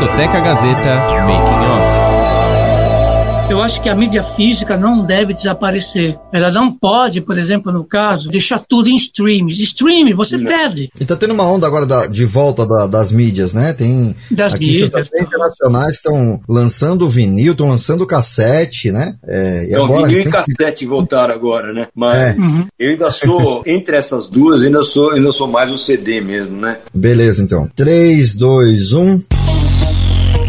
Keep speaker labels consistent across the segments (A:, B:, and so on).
A: Discoteca Gazeta Making Off.
B: Eu acho que a mídia física não deve desaparecer. Ela não pode, por exemplo, no caso, deixar tudo em streams. Stream, você não. perde.
C: E tá tendo uma onda agora da, de volta da, das mídias, né? Tem
B: das mídias
C: tá. internacionais que estão lançando vinil, estão lançando cassete, né?
D: É, e então, agora, vinil e cassete voltaram agora, né? Mas é. uhum. eu ainda sou, entre essas duas, ainda sou, ainda sou mais o CD mesmo, né?
C: Beleza, então. 3, 2, 1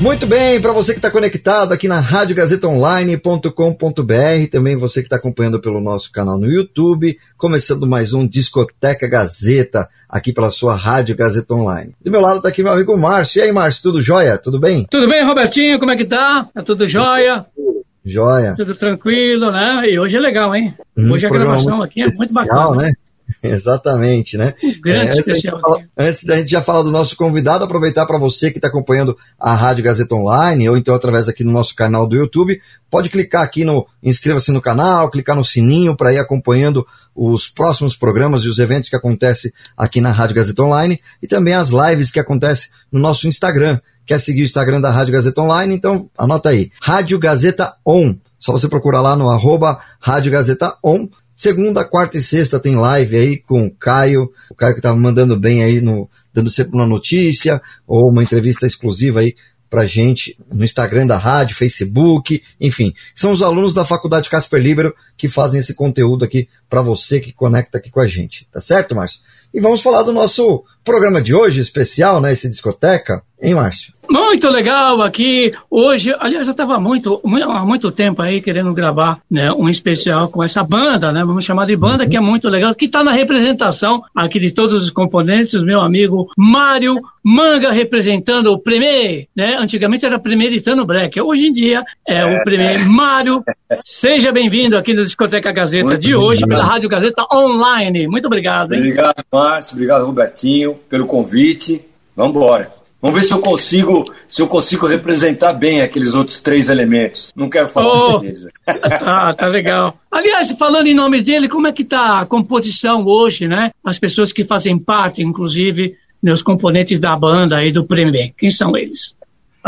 C: Muito bem, para você que está conectado aqui na radiogazetaonline.com.br, também você que está acompanhando pelo nosso canal no YouTube, começando mais um Discoteca Gazeta, aqui pela sua Rádio Gazeta Online. Do meu lado está aqui meu amigo Márcio. E aí, Márcio, tudo jóia? Tudo bem?
B: Tudo bem, Robertinho, como é que tá? Tá tudo jóia?
C: Jóia.
B: Tudo tranquilo, né? E hoje é legal, hein? Hum, hoje a gravação aqui é muito bacana. Né?
C: Exatamente, né?
B: É, especial.
C: Fala, antes da gente já falar do nosso convidado, aproveitar para você que está acompanhando a Rádio Gazeta Online ou então através aqui no nosso canal do YouTube, pode clicar aqui no inscreva-se no canal, clicar no sininho para ir acompanhando os próximos programas e os eventos que acontecem aqui na Rádio Gazeta Online e também as lives que acontecem no nosso Instagram. Quer seguir o Instagram da Rádio Gazeta Online? Então anota aí, Rádio Gazeta On. Só você procurar lá no arroba Rádio Gazeta On Segunda, quarta e sexta tem live aí com o Caio, o Caio que estava mandando bem aí, no, dando sempre uma notícia ou uma entrevista exclusiva aí pra gente no Instagram da rádio, Facebook, enfim. São os alunos da Faculdade Casper Libero que fazem esse conteúdo aqui para você que conecta aqui com a gente. Tá certo, Márcio? E vamos falar do nosso programa de hoje, especial, né? Esse discoteca, hein, Márcio?
B: Muito legal aqui. Hoje, aliás, eu estava muito, há muito tempo aí querendo gravar né, um especial com essa banda, né? Vamos chamar de banda, uhum. que é muito legal, que está na representação aqui de todos os componentes, meu amigo Mário Manga representando o Premier, né? Antigamente era Premeditando Break, hoje em dia é o Premier Mário. Seja bem-vindo aqui no Discoteca Gazeta muito de hoje, obrigado. pela Rádio Gazeta Online. Muito obrigado. Hein?
D: Obrigado, Márcio. Obrigado, Robertinho, pelo convite. Vamos embora. Vamos ver se eu consigo, se eu consigo representar bem aqueles outros três elementos. Não quero falar oh, deles.
B: Tá, tá legal. Aliás, falando em nome dele, como é que tá a composição hoje, né? As pessoas que fazem parte, inclusive, né, os componentes da banda e do Premier. Quem são eles?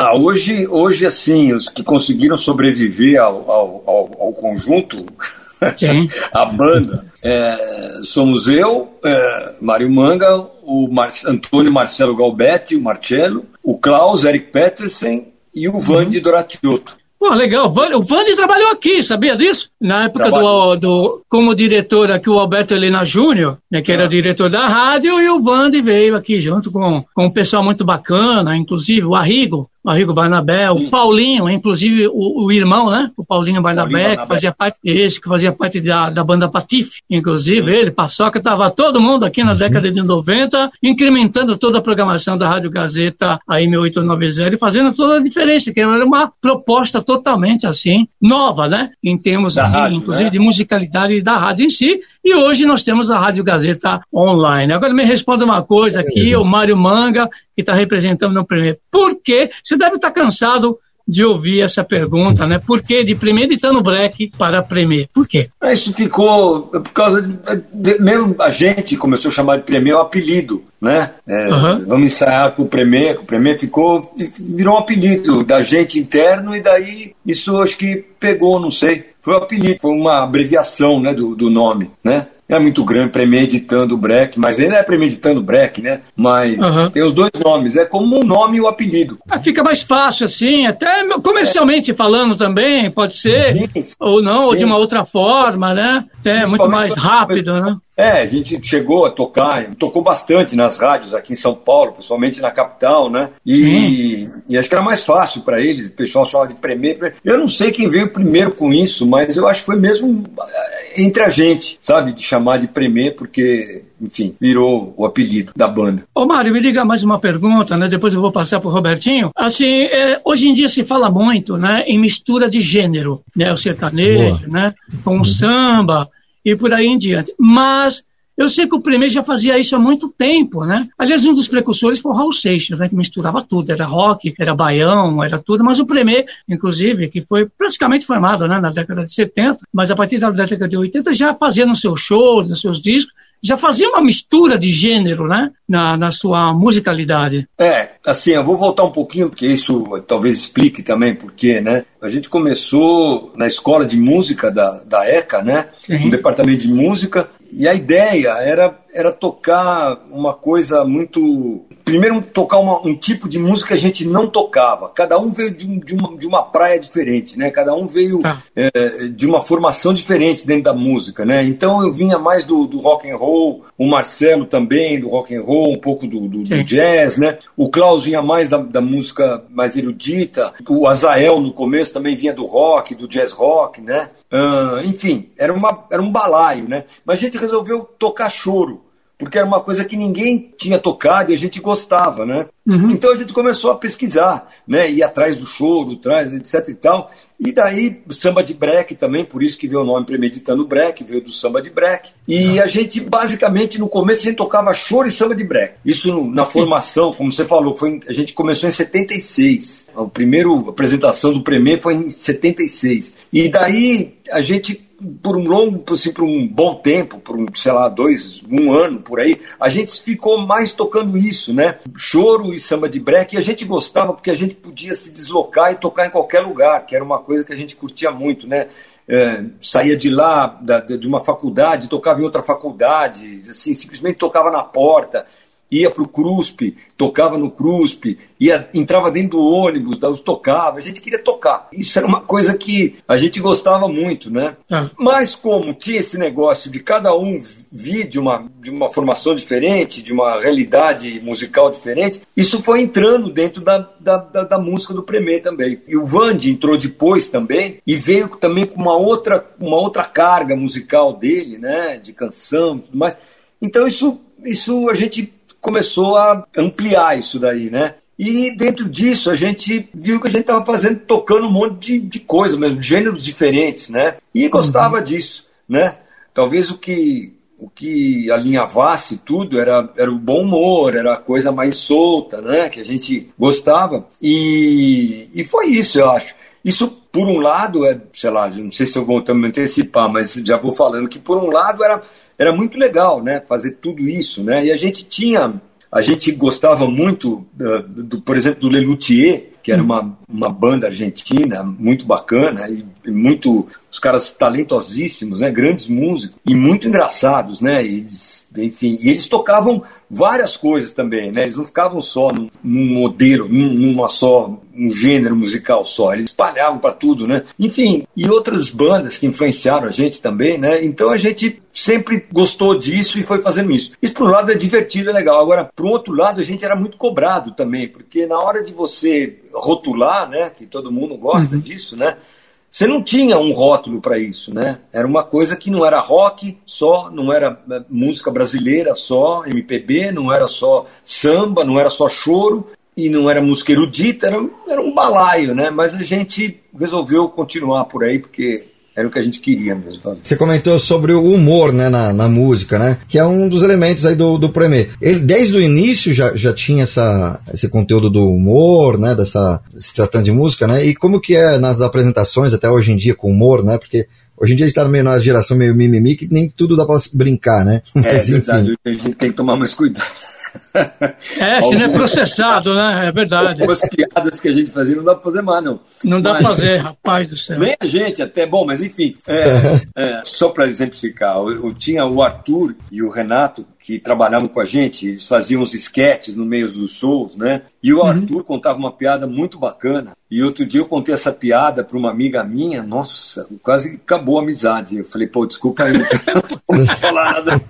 D: Ah, hoje, hoje, assim, os que conseguiram sobreviver ao, ao, ao, ao conjunto, a banda, é, somos eu, é, Mário Manga, o Mar Antônio Marcelo Galbetti, o Marcello, o Klaus Eric Petersen e o Vande uhum. Doratiotto.
B: Pô, legal. O Vande trabalhou aqui, sabia disso? Na época do, do, como diretor aqui, o Alberto Helena Júnior, né, que era é. diretor da rádio, e o Vande veio aqui junto com, com um pessoal muito bacana, inclusive o Arrigo, Arrigo Barnabé, o Paulinho, inclusive o, o, irmão, né? O Paulinho Barnabé, Paulinho Barnabé. que fazia parte, esse, que fazia parte da, da banda Patife, inclusive Sim. ele, Paçoca, estava todo mundo aqui na uhum. década de 90, incrementando toda a programação da Rádio Gazeta, a M890, e fazendo toda a diferença, que era uma proposta totalmente assim, nova, né? Em termos, assim, rádio, inclusive, né? de musicalidade da rádio em si, e hoje nós temos a Rádio Gazeta online. Agora me responda uma coisa aqui, o Mário Manga, que está representando no primeiro. Por quê? Você deve estar tá cansado de ouvir essa pergunta, né? Por que de Premeditando Break para Premier? Por quê?
D: Isso ficou por causa de, de, mesmo a gente começou a chamar de Premier o apelido, né? É, uhum. Vamos ensaiar com o Premier, o Premier ficou virou um apelido da gente interno e daí isso acho que pegou, não sei. Foi o um apelido, foi uma abreviação, né, do, do nome, né? É muito grande, premeditando o break, mas ainda é premeditando break, né? Mas uhum. tem os dois nomes, é como um nome e o apelido.
B: Ah, fica mais fácil assim, até comercialmente é. falando também, pode ser, sim, ou não, sim. ou de uma outra forma, né? É muito mais rápido, né?
D: É, a gente chegou a tocar, tocou bastante nas rádios aqui em São Paulo, principalmente na capital, né? E, e acho que era mais fácil para eles, o pessoal chamava de Premier. Eu não sei quem veio primeiro com isso, mas eu acho que foi mesmo eh, entre a gente, sabe? De chamar de Premier, porque enfim, virou o apelido da banda.
B: Ô Mário, me liga mais uma pergunta, né? Depois eu vou passar pro Robertinho. Assim, é, hoje em dia se fala muito, né, em mistura de gênero, né? O sertanejo, Boa. né? Com o samba e por aí em diante. Mas eu sei que o Premier já fazia isso há muito tempo, né? Aliás, um dos precursores foi o Raul Seixas, né? Que misturava tudo, era rock, era baião, era tudo, mas o Premier, inclusive, que foi praticamente formado né, na década de 70, mas a partir da década de 80 já fazia nos seus shows, nos seus discos, já fazia uma mistura de gênero, né? Na, na sua musicalidade.
D: É, assim, eu vou voltar um pouquinho, porque isso talvez explique também porquê, né? A gente começou na escola de música da, da ECA, né? Sim. No departamento de música, e a ideia era, era tocar uma coisa muito. Primeiro, tocar uma, um tipo de música que a gente não tocava. Cada um veio de, de, uma, de uma praia diferente, né? Cada um veio ah. é, de uma formação diferente dentro da música, né? Então eu vinha mais do, do rock and roll, o Marcelo também do rock and roll, um pouco do, do, do jazz, né? O Klaus vinha mais da, da música mais erudita. O Azael no começo também vinha do rock, do jazz rock, né? Uh, enfim, era, uma, era um balaio, né? Mas a gente resolveu tocar choro, porque era uma coisa que ninguém tinha tocado e a gente gostava, né? Uhum. Então a gente começou a pesquisar, né? Ir atrás do choro, atrás, etc e tal. E daí samba de break também, por isso que veio o nome Premeditando Break, veio do samba de break. E uhum. a gente, basicamente, no começo a gente tocava choro e samba de break. Isso na formação, como você falou, foi, a gente começou em 76. A primeira apresentação do Premier foi em 76. E daí a gente por um longo, assim, por um bom tempo, por um, sei lá, dois, um ano por aí, a gente ficou mais tocando isso, né? Choro e samba de break, e a gente gostava porque a gente podia se deslocar e tocar em qualquer lugar, que era uma coisa que a gente curtia muito, né? É, saía de lá, da, de uma faculdade, tocava em outra faculdade, assim, simplesmente tocava na porta ia para o CRUSP, tocava no CRUSP, ia, entrava dentro do ônibus, tocava, a gente queria tocar. Isso era uma coisa que a gente gostava muito, né? É. Mas como tinha esse negócio de cada um vir de uma, de uma formação diferente, de uma realidade musical diferente, isso foi entrando dentro da, da, da, da música do Premier também. E o Vandy entrou depois também e veio também com uma outra, uma outra carga musical dele, né? De canção e tudo mais. Então isso, isso a gente começou a ampliar isso daí, né? E dentro disso a gente viu que a gente estava fazendo, tocando um monte de, de coisa mesmo, gêneros diferentes, né? E gostava uhum. disso, né? Talvez o que o que alinhavasse tudo era, era o bom humor, era a coisa mais solta, né? Que a gente gostava. E, e foi isso, eu acho. Isso, por um lado, é, sei lá, não sei se eu vou também antecipar, mas já vou falando que, por um lado, era era muito legal, né? Fazer tudo isso, né? E a gente tinha, a gente gostava muito, uh, do, por exemplo, do Lelutier, que era uma, uma banda argentina muito bacana e muito os caras talentosíssimos, né, grandes músicos e muito engraçados, né, eles, enfim, e eles tocavam várias coisas também, né, eles não ficavam só num, num modelo, num, numa só um gênero musical só, eles espalhavam para tudo, né, enfim, e outras bandas que influenciaram a gente também, né, então a gente sempre gostou disso e foi fazendo isso. Isso por um lado é divertido, é legal. Agora, por outro lado, a gente era muito cobrado também, porque na hora de você rotular, né, que todo mundo gosta uhum. disso, né, você não tinha um rótulo para isso, né? Era uma coisa que não era rock só, não era é, música brasileira só, MPB, não era só samba, não era só choro e não era música erudita, era, era um balaio, né? Mas a gente resolveu continuar por aí porque era o que a gente queria mesmo.
C: Você comentou sobre o humor, né, na, na música, né? Que é um dos elementos aí do, do Premier. Ele, desde o início, já, já tinha essa, esse conteúdo do humor, né? Dessa, se tratando de música, né? E como que é nas apresentações, até hoje em dia, com humor, né? Porque Hoje em dia a gente tá meio na geração meio mimimi que nem tudo dá pra brincar, né?
D: É Mas, verdade, a gente tem que tomar mais cuidado.
B: É, se não é processado, né? É verdade.
D: Algumas piadas que a gente fazia não dá pra fazer mais, não.
B: Não dá mas, pra fazer, rapaz do céu.
D: Nem a gente, até bom, mas enfim. É, é, só para exemplificar, eu, eu, tinha o Arthur e o Renato que trabalhavam com a gente, eles faziam os esquetes no meio dos shows, né? E o uhum. Arthur uhum. contava uma piada muito bacana. E outro dia eu contei essa piada para uma amiga minha, nossa, quase acabou a amizade. Eu falei, pô, desculpa aí, não posso falar nada.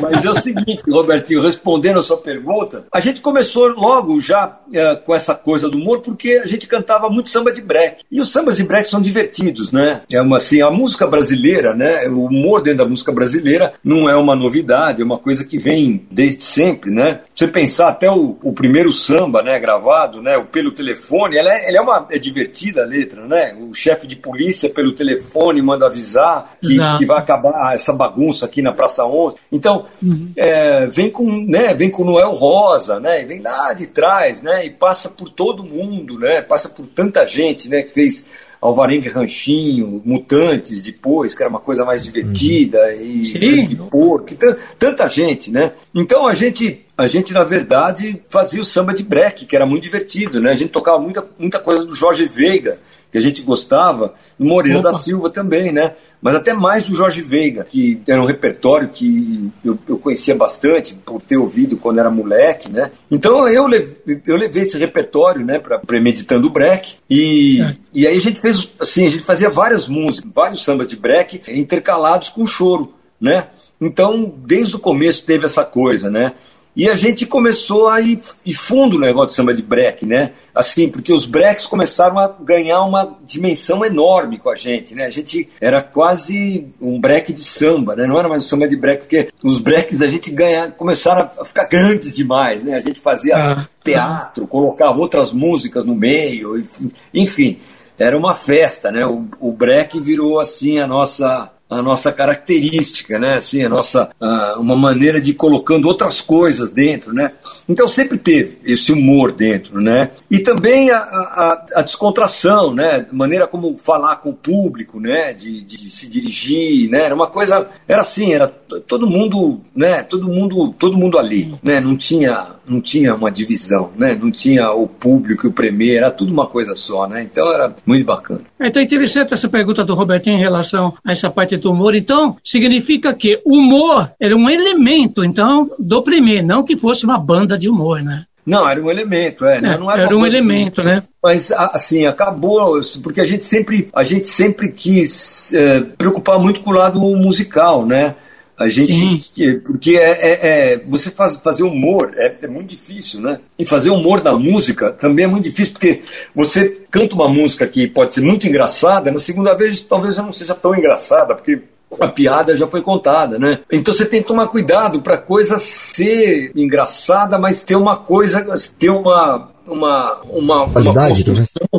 D: Mas é o seguinte, Robertinho, respondendo a sua pergunta, a gente começou logo já é, com essa coisa do humor, porque a gente cantava muito samba de break. E os sambas de break são divertidos, né? É uma, assim, a música brasileira, né? O humor dentro da música brasileira não é uma novidade, é uma coisa que vem desde sempre, né? Você pensar até o, o primeiro samba, né, gravado, né, o pelo telefone, ela é, ela é uma é divertida a letra, né? O chefe de polícia pelo telefone manda avisar que, que vai acabar essa bagunça aqui na Praça 11. Então, uhum. é, vem com, né, vem com Noel Rosa, né? Vem lá de trás, né? E passa por todo mundo, né? Passa por tanta gente, né, que fez Alvarengue Ranchinho, Mutantes depois, que era uma coisa mais divertida, uhum. e de porco, tanta gente, né? Então a gente, a gente, na verdade, fazia o samba de break, que era muito divertido, né? A gente tocava muita, muita coisa do Jorge Veiga, que a gente gostava, no Moreira Opa. da Silva também, né? Mas até mais do Jorge Veiga, que era um repertório que eu, eu conhecia bastante por ter ouvido quando era moleque, né? Então eu levei, eu levei esse repertório, né, para Premeditando Break e, e aí a gente fez assim, a gente fazia várias músicas, vários sambas de break intercalados com choro, né? Então, desde o começo teve essa coisa, né? E a gente começou a ir, ir fundo no negócio de samba de break, né? Assim, porque os breaks começaram a ganhar uma dimensão enorme com a gente, né? A gente era quase um break de samba, né? Não era mais um samba de break, porque os breaks a gente ganha, começaram a ficar grandes demais, né? A gente fazia ah. teatro, colocava outras músicas no meio, enfim, era uma festa, né? O, o break virou assim a nossa a nossa característica, né? Assim, a nossa uh, uma maneira de ir colocando outras coisas dentro, né? Então sempre teve esse humor dentro, né? E também a, a, a descontração, né? A maneira como falar com o público, né? De, de, se dirigir, né? Era uma coisa, era assim, era todo mundo, né? Todo mundo, todo mundo ali, né? Não tinha não tinha uma divisão, né? Não tinha o público e o premier, era tudo uma coisa só, né? Então era muito bacana.
B: Então é interessante essa pergunta do Robertinho em relação a essa parte do humor. Então, significa que humor era um elemento, então, do premier, não que fosse uma banda de humor, né?
D: Não, era um elemento, é.
B: é
D: não
B: era, era um elemento, né?
D: Mas assim acabou porque a gente sempre a gente sempre quis é, preocupar muito com o lado musical, né? A gente. Sim. Porque é, é, é, você faz, fazer humor é, é, muito difícil, né? E fazer humor na música também é muito difícil, porque você canta uma música que pode ser muito engraçada, na segunda vez talvez já não seja tão engraçada, porque a piada já foi contada, né? Então você tem que tomar cuidado para a coisa ser engraçada, mas ter uma coisa, ter uma uma uma, uma construção, né?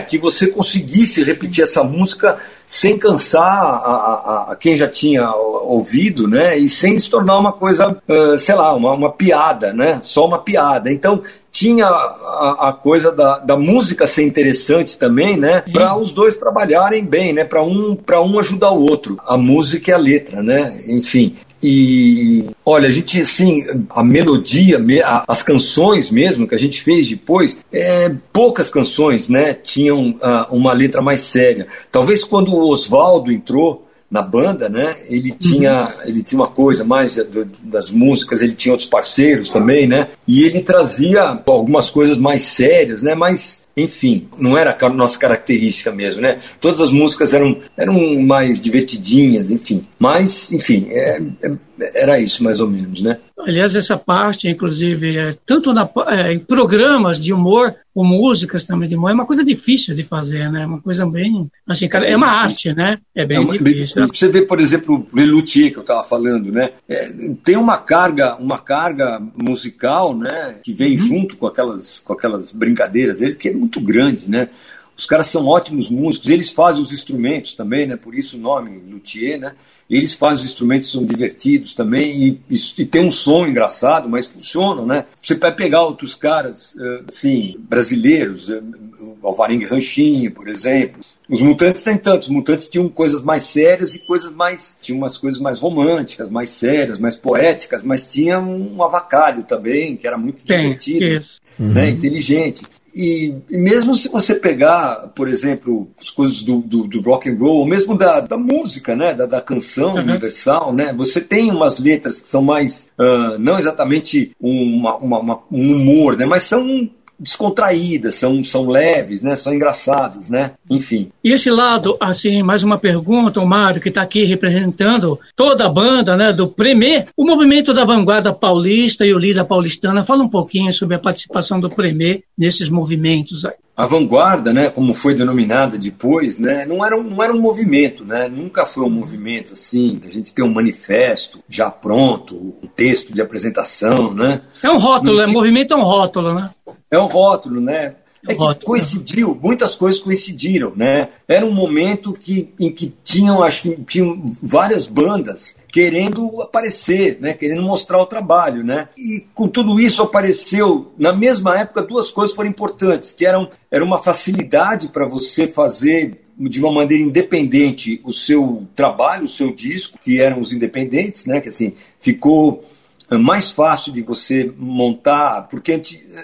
D: Que você conseguisse repetir essa música sem cansar a, a, a, quem já tinha ouvido, né? E sem se tornar uma coisa, uh, sei lá, uma, uma piada, né? Só uma piada. Então tinha a, a coisa da, da música ser interessante também, né? Para os dois trabalharem bem, né? Para um para um ajudar o outro, a música e a letra, né? Enfim. E olha, a gente assim, a melodia, as canções mesmo que a gente fez depois, é, poucas canções, né, tinham uh, uma letra mais séria. Talvez quando o Oswaldo entrou na banda, né, ele uhum. tinha, uhum. ele tinha uma coisa mais das músicas, ele tinha outros parceiros também, né, e ele trazia algumas coisas mais sérias, né, mas enfim, não era a nossa característica mesmo, né? Todas as músicas eram, eram mais divertidinhas, enfim. Mas, enfim, é, é, era isso mais ou menos, né?
B: Aliás, essa parte, inclusive, é, tanto na, é, em programas de humor, ou músicas também de humor, é uma coisa difícil de fazer, né? Uma coisa bem, assim, cara, é uma arte, né? É bem é uma, difícil.
D: Você vê, por exemplo, o Lelutier, que eu estava falando, né? É, tem uma carga, uma carga musical, né? Que vem uhum. junto com aquelas, com aquelas brincadeiras deles, que é muito grande, né? Os caras são ótimos músicos, eles fazem os instrumentos também, né? Por isso o nome luthier, né? Eles fazem os instrumentos, são divertidos também e, e, e tem um som engraçado, mas funcionam, né? Você vai pegar outros caras, assim, brasileiros, o Alvarengue Ranchinho, por exemplo. Os Mutantes tem tantos. Os Mutantes tinham coisas mais sérias e coisas mais... Tinham umas coisas mais românticas, mais sérias, mais poéticas, mas tinha um avacalho também, que era muito tem, divertido, isso. né? Uhum. Inteligente. E, e, mesmo se você pegar, por exemplo, as coisas do, do, do rock and roll, ou mesmo da, da música, né, da, da canção uhum. universal, né, você tem umas letras que são mais, uh, não exatamente uma, uma, uma, um humor, né, mas são descontraídas, são, são leves, né? São engraçadas, né? Enfim.
B: E esse lado, assim, mais uma pergunta, o Mário, que está aqui representando toda a banda, né, do Premier, o movimento da vanguarda paulista e o líder paulistana, fala um pouquinho sobre a participação do Premier nesses movimentos aí.
D: A vanguarda, né, como foi denominada depois, né, não era um, não era um movimento, né, nunca foi um movimento assim, a gente tem um manifesto já pronto, um texto de apresentação, né.
B: É um rótulo, é, movimento é um rótulo, né.
D: É um rótulo, né? É que coincidiu, muitas coisas coincidiram, né? Era um momento que, em que tinham, acho que tinham várias bandas querendo aparecer, né? Querendo mostrar o trabalho, né? E com tudo isso apareceu, na mesma época, duas coisas foram importantes, que eram era uma facilidade para você fazer de uma maneira independente o seu trabalho, o seu disco, que eram os independentes, né? Que assim, ficou mais fácil de você montar, porque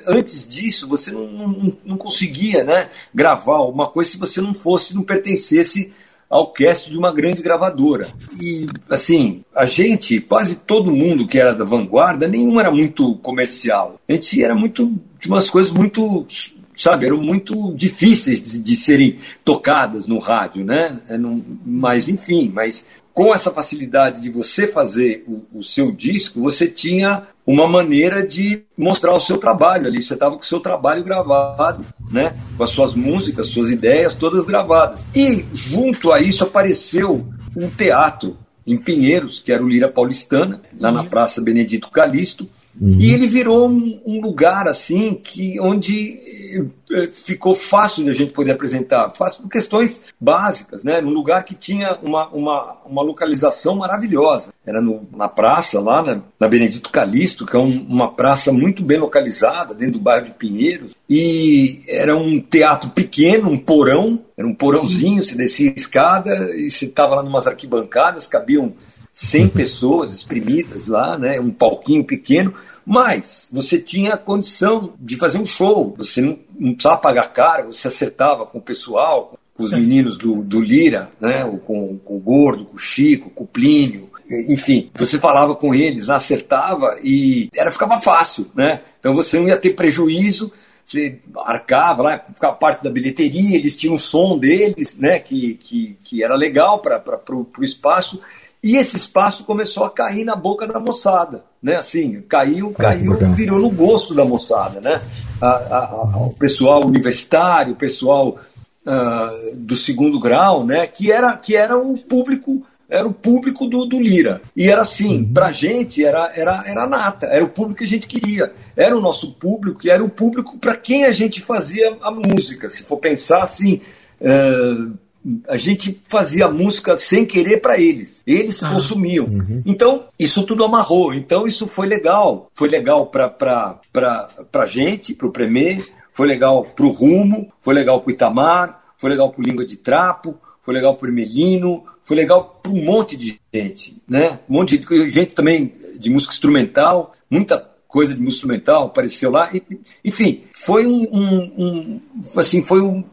D: antes, disso você não, não, não, conseguia né, gravar uma coisa se você não fosse, não pertencesse ao cast de uma grande gravadora. E, assim, a gente, quase todo mundo que era da vanguarda, nenhum era muito comercial. A gente era muito, de umas coisas muito sabe, eram muito difíceis de, de serem tocadas no rádio, né? É, mas enfim, mas com essa facilidade de você fazer o, o, seu disco, você tinha uma maneira de mostrar o seu trabalho ali. Você estava com o seu trabalho gravado, né? Com as suas músicas, suas ideias todas gravadas. E junto a isso apareceu um teatro em Pinheiros, que era o Lira Paulistana, lá na Praça Benedito Calixto, Uhum. E ele virou um, um, lugar assim que onde eh, ficou fácil de a gente poder apresentar, fácil por questões básicas, né? Num lugar que tinha uma, uma, uma localização maravilhosa. Era no, na praça lá, na, na Benedito Calixto, que é um, uma praça muito bem localizada dentro do bairro de Pinheiros. E era um teatro pequeno, um porão, era um porãozinho, você descia a escada e você estava lá numas arquibancadas, cabiam 100 pessoas exprimidas lá, né? Um palquinho pequeno mas você tinha a condição de fazer um show, você não, não precisava pagar caro, você acertava com o pessoal, com os meninos do, do Lira, né? com, com o Gordo, com o Chico, com o Plínio, enfim, você falava com eles, acertava e era ficava fácil, né? Então você não ia ter prejuízo, você arcava lá, ficava parte da bilheteria, eles tinham um som deles, né? Que, que, que era legal para o espaço e esse espaço começou a cair na boca da moçada, né? Assim, caiu, caiu, virou no gosto da moçada, né? A, a, a, o pessoal universitário, o pessoal uh, do segundo grau, né? Que era, que era o público era o público do, do Lira. E era assim, uhum. pra gente era, era, era nata, era o público que a gente queria. Era o nosso público e era o público para quem a gente fazia a música. Se for pensar assim, uh, a gente fazia música sem querer para eles. Eles ah. consumiam. Uhum. Então, isso tudo amarrou. Então, isso foi legal. Foi legal para a gente, para o Premier, foi legal para o Rumo, foi legal para o Itamar, foi legal para o Língua de Trapo, foi legal para o Melino, foi legal para um monte de gente. Né? Um monte de gente também de música instrumental, muita coisa de música instrumental apareceu lá. Enfim, foi um, um, um assim, foi um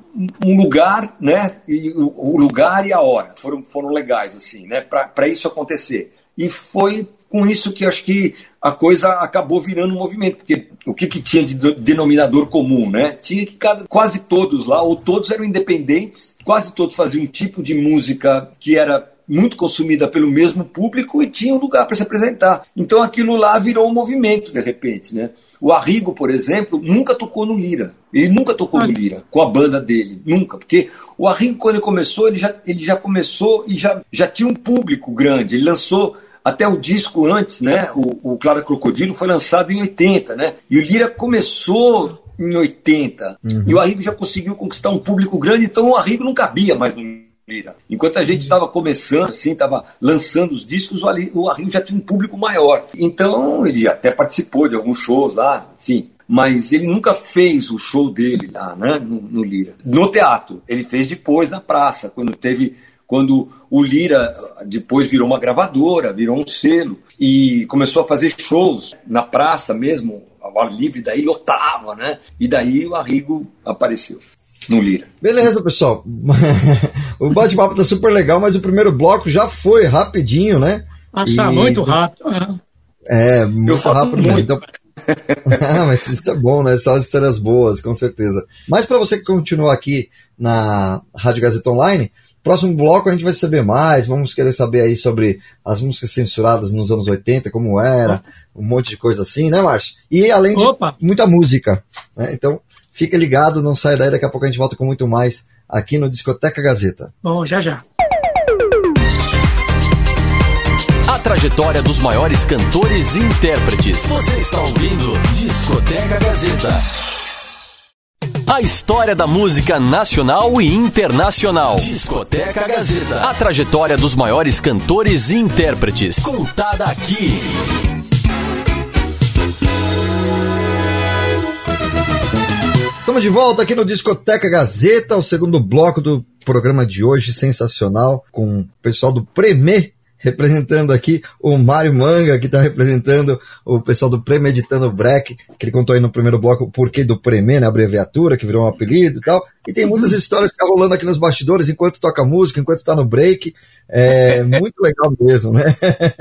D: um lugar, né? E o, lugar e a hora foram, foram legais, assim, né? Para isso acontecer. E foi com isso que acho que a coisa acabou virando um movimento, porque o que, que tinha de denominador comum, né? Tinha que cada, quase todos lá, ou todos eram independentes, quase todos faziam um tipo de música que era muito consumida pelo mesmo público e tinha um lugar para se apresentar. Então aquilo lá virou um movimento de repente, né? O Arrigo, por exemplo, nunca tocou no Lira. Ele nunca tocou no Lira, com a banda dele. Nunca. Porque o Arrigo, quando ele começou, ele já, ele já começou e já, já tinha um público grande. Ele lançou até o disco antes, né? O, o Clara Crocodilo foi lançado em 80, né? E o Lira começou em 80. Uhum. E o Arrigo já conseguiu conquistar um público grande, então o Arrigo não cabia mais no Lira. Enquanto a gente estava começando, assim, estava lançando os discos, o Arrigo já tinha um público maior. Então, ele até participou de alguns shows lá, enfim. Mas ele nunca fez o show dele lá, né, no, no Lira. No teatro. Ele fez depois na praça, quando teve quando o Lira depois virou uma gravadora, virou um selo e começou a fazer shows na praça mesmo, ao ar livre, daí lotava, né? E daí o Arrigo apareceu no Lira.
C: Beleza, pessoal. o bate-papo tá super legal, mas o primeiro bloco já foi rapidinho, né?
B: Passa e... muito rápido.
C: É, é muito rápido. Muito. Então, ah, mas isso é bom, né? Só as histórias boas, com certeza. Mas para você que continua aqui na Rádio Gazeta Online, próximo bloco a gente vai saber mais, vamos querer saber aí sobre as músicas censuradas nos anos 80, como era, um monte de coisa assim, né, Márcio? E além de Opa. muita música, né? Então, fica ligado, não sai daí, daqui a pouco a gente volta com muito mais aqui no Discoteca Gazeta.
B: Bom, já já.
A: A trajetória dos maiores cantores e intérpretes. Você está ouvindo Discoteca Gazeta. A história da música nacional e internacional. Discoteca Gazeta. A trajetória dos maiores cantores e intérpretes. Contada aqui.
C: Estamos de volta aqui no Discoteca Gazeta, o segundo bloco do programa de hoje, sensacional, com o pessoal do Premê representando aqui o Mário Manga, que está representando o pessoal do Premeditando Break, que ele contou aí no primeiro bloco o porquê do Premê, né, abreviatura, que virou um apelido e tal. E tem muitas uhum. histórias que tá rolando aqui nos bastidores enquanto toca música, enquanto está no break. É muito legal mesmo, né?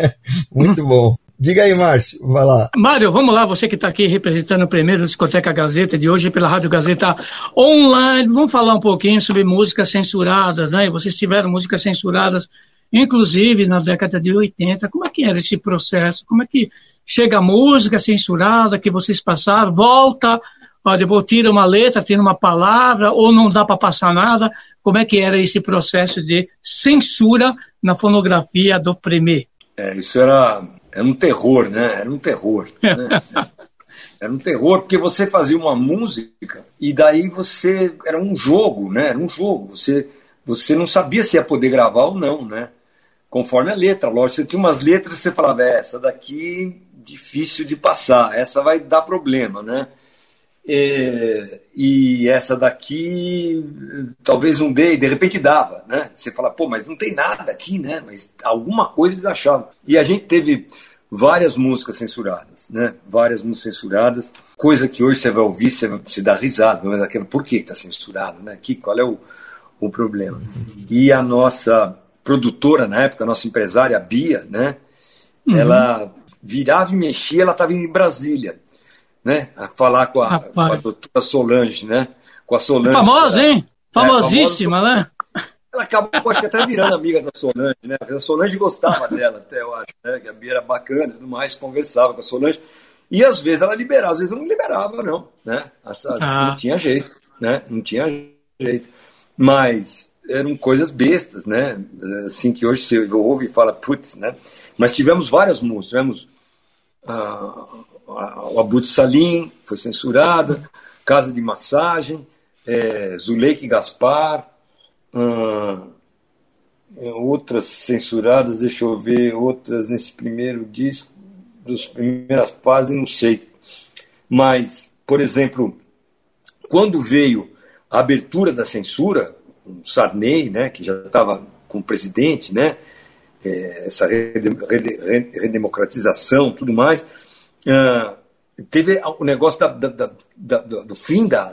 C: muito bom. Diga aí, Márcio, vai lá.
B: Mário, vamos lá, você que está aqui representando o primeiro Discoteca Gazeta de hoje pela Rádio Gazeta Online. Vamos falar um pouquinho sobre músicas censuradas, né? Vocês tiveram músicas censuradas inclusive na década de 80, como é que era esse processo? Como é que chega a música censurada que vocês passaram, volta, ó, depois tira uma letra, tira uma palavra, ou não dá para passar nada? Como é que era esse processo de censura na fonografia do Premier?
D: É, isso era, era um terror, né? Era um terror. Né? Era um terror porque você fazia uma música e daí você era um jogo, né? Era um jogo. Você você não sabia se ia poder gravar ou não, né? conforme a letra. Lógico, você tinha umas letras que você falava, é, essa daqui difícil de passar, essa vai dar problema, né? É, e essa daqui talvez não dê, de repente dava, né? Você fala, pô, mas não tem nada aqui, né? Mas alguma coisa eles achavam. E a gente teve várias músicas censuradas, né? Várias músicas censuradas, coisa que hoje você vai ouvir, você, vai, você dá risada, mas aquilo, por que está censurado, né? Que, qual é o, o problema? E a nossa produtora na época, nossa empresária, a Bia, né? Uhum. Ela virava e mexia, ela estava em Brasília, né? A falar com a, com a doutora Solange, né? Com a Solange.
B: Famosa, hein? É, Famosíssima, é, famosa, né?
D: Ela acabou, acho que até virando amiga da Solange, né? A Solange gostava dela, até eu acho, né? Que a Bia era bacana e tudo mais, conversava com a Solange. E às vezes ela liberava, às vezes não liberava, não, né? Às, ah. Não tinha jeito, né? Não tinha jeito. Mas eram coisas bestas, né? Assim que hoje você ouve e fala, putz, né? Mas tivemos várias músicas, tivemos ah, o Abut Salim, foi censurada, Casa de Massagem, é, Zuleike Gaspar, ah, é, outras censuradas, deixa eu ver, outras nesse primeiro disco, das primeiras fases, não sei. Mas, por exemplo, quando veio a abertura da censura, com Sarney, né, que já estava com o presidente, né, é, essa redemocratização, tudo mais, uh, teve o negócio da, da, da, do fim da,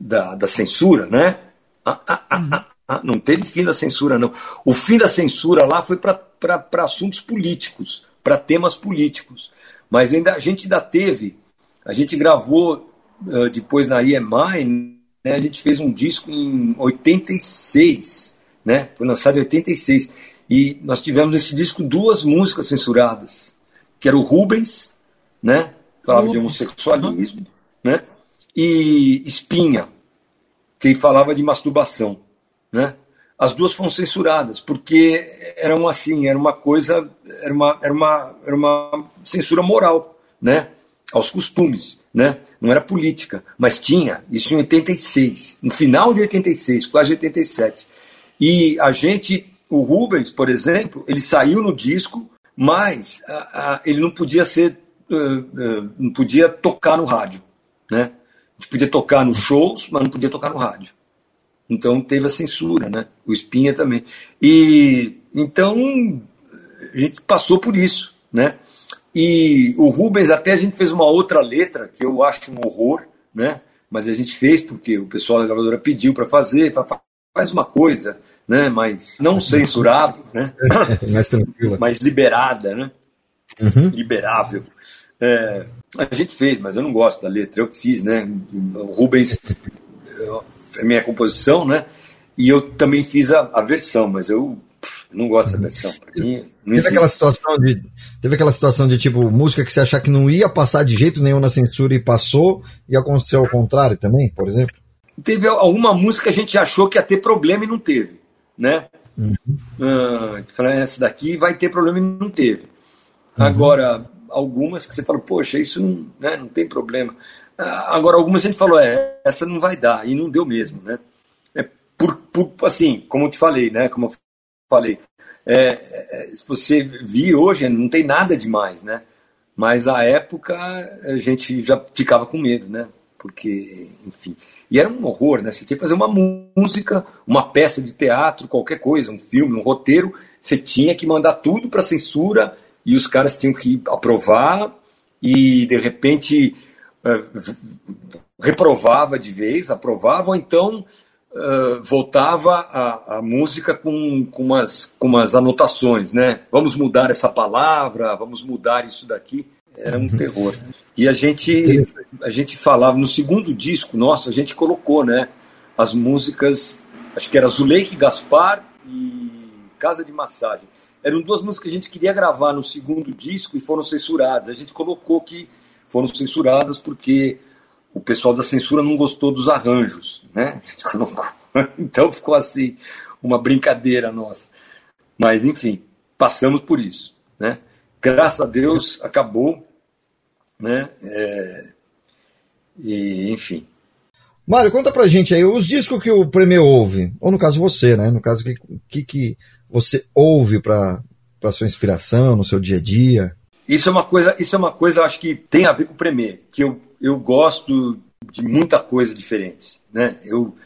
D: da, censura, né? Ah, ah, ah, ah, ah, não teve fim da censura, não. O fim da censura lá foi para assuntos políticos, para temas políticos. Mas ainda a gente ainda teve, a gente gravou uh, depois na EMI, né, a gente fez um disco em 86, né? Foi lançado em 86. E nós tivemos nesse disco duas músicas censuradas, que era o Rubens, né? Falava de homossexualismo, uhum. né? E Espinha, que falava de masturbação, né? As duas foram censuradas porque eram assim, era uma coisa, era uma, era uma, era uma censura moral, né? Aos costumes, né? não era política, mas tinha, isso em 86, no final de 86, quase 87. E a gente, o Rubens, por exemplo, ele saiu no disco, mas a, a, ele não podia ser, uh, uh, não podia tocar no rádio, né? A gente podia tocar nos shows, mas não podia tocar no rádio. Então teve a censura, né? O Espinha também. E então a gente passou por isso, né? E o Rubens, até a gente fez uma outra letra que eu acho um horror, né? Mas a gente fez porque o pessoal da gravadora pediu para fazer, faz uma coisa, né? Mas não censurável, né?
C: mais tranquila.
D: Mais liberada, né? Uhum. Liberável. É, a gente fez, mas eu não gosto da letra, eu que fiz, né? O Rubens é minha composição, né? E eu também fiz a, a versão, mas eu não gosto dessa versão. Mim,
C: teve aquela situação de teve aquela situação de tipo música que você achar que não ia passar de jeito nenhum na censura e passou e aconteceu ao contrário também, por exemplo.
D: Teve alguma música que a gente achou que ia ter problema e não teve, né? Uhum. Ah, essa daqui vai ter problema e não teve. Uhum. Agora algumas que você falou, poxa, isso não, né, não tem problema. Ah, agora algumas a gente falou, é, essa não vai dar e não deu mesmo, né? É por, por assim, como eu te falei, né? Como eu falei, é, é, se você vir hoje, não tem nada demais, né? Mas à época a gente já ficava com medo, né? Porque, enfim. E era um horror, né? Você tinha que fazer uma música, uma peça de teatro, qualquer coisa, um filme, um roteiro. Você tinha que mandar tudo para censura e os caras tinham que aprovar e, de repente, uh, reprovava de vez, aprovava, ou então uh, voltava a, a música com, com, umas, com umas anotações, né? Vamos mudar essa palavra, vamos mudar isso daqui. Era um terror. E a gente, a gente falava, no segundo disco nosso, a gente colocou, né? As músicas, acho que era Zuleike Gaspar e Casa de Massagem. Eram duas músicas que a gente queria gravar no segundo disco e foram censuradas. A gente colocou que foram censuradas porque o pessoal da censura não gostou dos arranjos, né? Então ficou assim, uma brincadeira nossa. Mas, enfim, passamos por isso, né? Graças a Deus, acabou, né? É... E, enfim.
C: Mário, conta pra gente aí, os discos que o Prêmio ouve, ou no caso você, né? No caso, o que, que, você ouve para para sua inspiração, no seu dia a dia?
D: Isso é uma coisa, isso é uma coisa, acho que tem a ver com o Premier, que eu eu gosto de muita coisa diferente. Né? Eu,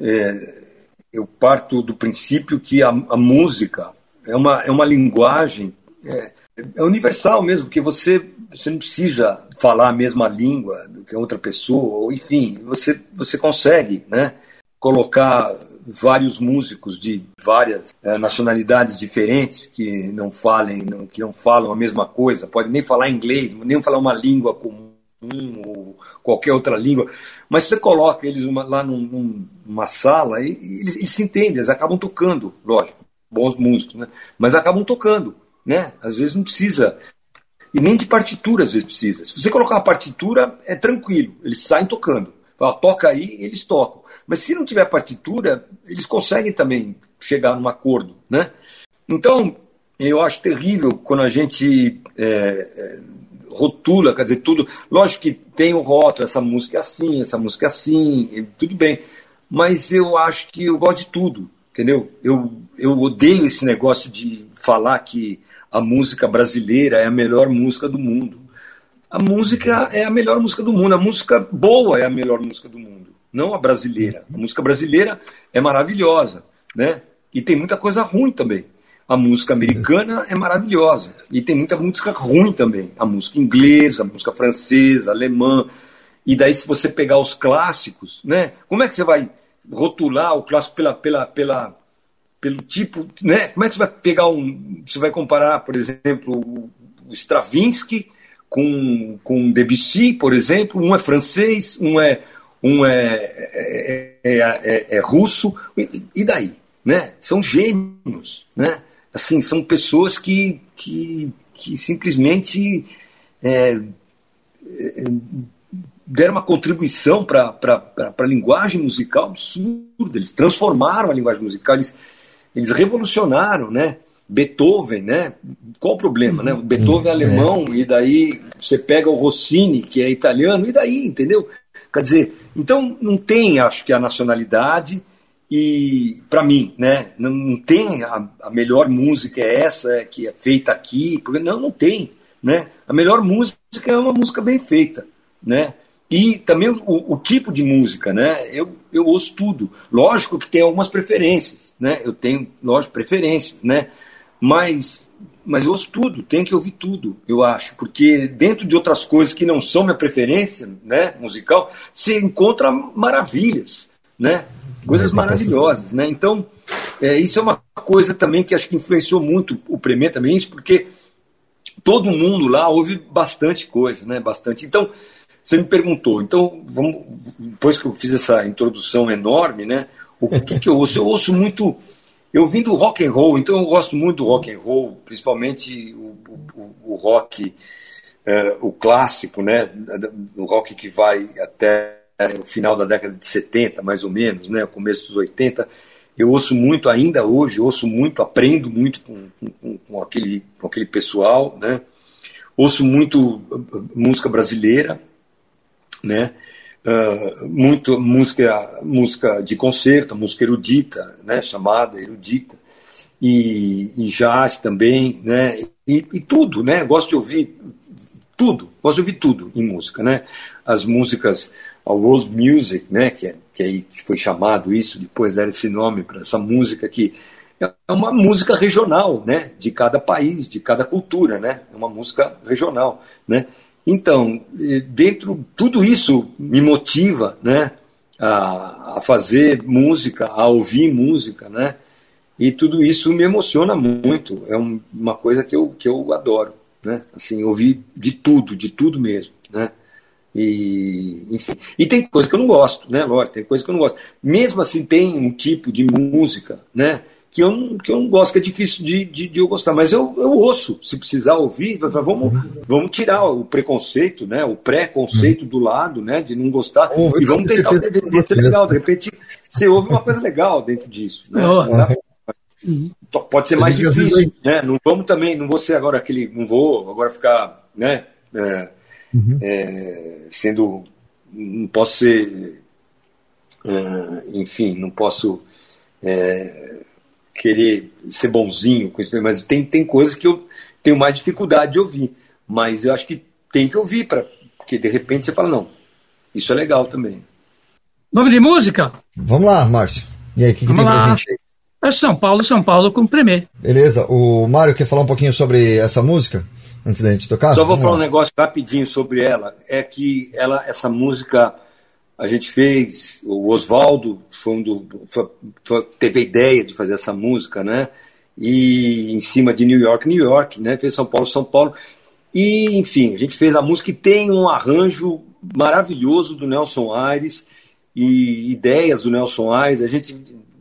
D: é, eu parto do princípio que a, a, música é uma, é uma linguagem é, é universal mesmo, porque você, você não precisa falar a mesma língua do que outra pessoa, ou enfim, você, você consegue né, colocar vários músicos de várias é, nacionalidades diferentes que não falem, não, que não falam a mesma coisa, pode nem falar inglês, nem falar uma língua comum ou qualquer outra língua, mas você coloca eles uma, lá num, numa sala e, e eles, eles, se entendem, eles acabam tocando, lógico, bons músicos, né? mas acabam tocando, né? Às vezes não precisa, e nem de partitura às vezes precisa. Se você colocar uma partitura, é tranquilo, eles saem tocando. Fala, toca aí, eles tocam. Mas se não tiver partitura, eles conseguem também chegar num acordo, né? Então, eu acho terrível quando a gente é, é, rotula, quer dizer, tudo. Lógico que tem o rótulo, essa música é assim, essa música é assim, tudo bem. Mas eu acho que eu gosto de tudo, entendeu? Eu, eu odeio esse negócio de falar que a música brasileira é a melhor música do mundo. A música é a melhor música do mundo, a música boa é a melhor música do mundo, não a brasileira. A música brasileira é maravilhosa, né? E tem muita coisa ruim também. A música americana é maravilhosa e tem muita música ruim também. A música inglesa, a música francesa, alemã. E daí, se você pegar os clássicos, né? Como é que você vai rotular o clássico pela, pela, pela, pelo tipo, né? Como é que você vai pegar um. Você vai comparar, por exemplo, o Stravinsky com, com Debussy, por exemplo. Um é francês, um é, um é, é, é, é, é russo. E, e daí? Né? São gênios, né? assim, são pessoas que, que, que simplesmente é, é deram uma contribuição para a linguagem musical absurda. Eles transformaram a linguagem musical, eles, eles revolucionaram, né? Beethoven, né? Qual o problema, né? O Beethoven é alemão e daí você pega o Rossini, que é italiano, e daí, entendeu? Quer dizer, então não tem, acho que a nacionalidade e para mim, né, não tem a, a, melhor música é essa que é feita aqui, porque não, não tem, né? A melhor música é uma música bem feita, né? E também o, o tipo de música, né? Eu, eu ouço tudo. Lógico que tem algumas preferências, né? Eu tenho, lógico, preferências, né? Mas mas eu ouço tudo, tenho que ouvir tudo, eu acho, porque dentro de outras coisas que não são minha preferência, né, musical, você encontra maravilhas, né? coisas maravilhosas, né? Então, é, isso é uma coisa também que acho que influenciou muito o Premier também, isso porque todo mundo lá ouve bastante coisa, né? Bastante. Então, você me perguntou, então, vamos, depois que eu fiz essa introdução enorme, né? O que, que eu ouço? Eu ouço muito. Eu vim do rock and roll, então eu gosto muito do rock and roll, principalmente o, o, o rock, é, o clássico, né? O rock que vai até o final da década de 70, mais ou menos, né? Começo dos 80 eu ouço muito ainda hoje, ouço muito, aprendo muito com, com, com, aquele, com aquele pessoal, né? Ouço muito uh, música brasileira, né? Uh, muito música, música de concerto, música erudita, né? Chamada erudita e, e jazz também, né? E, e tudo, né? Gosto de ouvir tudo, gosto de ouvir tudo em música, né? As músicas, a world music, né? Que é que aí foi chamado isso, depois deram esse nome para essa música que é uma música regional, né, de cada país, de cada cultura, né, é uma música regional, né. Então, dentro tudo isso me motiva, né, a, a fazer música, a ouvir música, né, e tudo isso me emociona muito. É um, uma coisa que eu que eu adoro, né, assim, ouvir de tudo, de tudo mesmo, né. E, enfim. e tem coisa que eu não gosto, né? Lógico, tem coisa que eu não gosto. Mesmo assim, tem um tipo de música, né? Que eu não, que eu não gosto, que é difícil de, de, de eu gostar. Mas eu, eu ouço, se precisar ouvir, vamos, vamos tirar o preconceito, né? O pré-conceito do lado, né? De não gostar. e vamos tentar ver se legal. De repente, você ouve uma coisa legal dentro disso. Né? Uhum. Pode ser mais difícil, né? Não vamos também, não vou ser agora aquele, não vou agora ficar, né? É, uhum. é, sendo. Não posso ser. É, enfim, não posso é, querer ser bonzinho com isso, mas tem, tem coisas que eu tenho mais dificuldade de ouvir. Mas eu acho que tem que ouvir, pra, porque de repente você fala: não, isso é legal também.
B: Vamos de música?
C: Vamos lá, Márcio. E aí, o que, que tem lá. pra gente aí?
B: É São Paulo, São Paulo com Premier.
C: Beleza. O Mário quer falar um pouquinho sobre essa música? antes da gente tocar?
D: Só vou falar um negócio rapidinho sobre ela. É que ela, essa música a gente fez, o Oswaldo foi um do, foi, teve a ideia de fazer essa música, né? E em cima de New York, New York, né? Fez São Paulo, São Paulo. E, enfim, a gente fez a música e tem um arranjo maravilhoso do Nelson Aires e ideias do Nelson Aires. A gente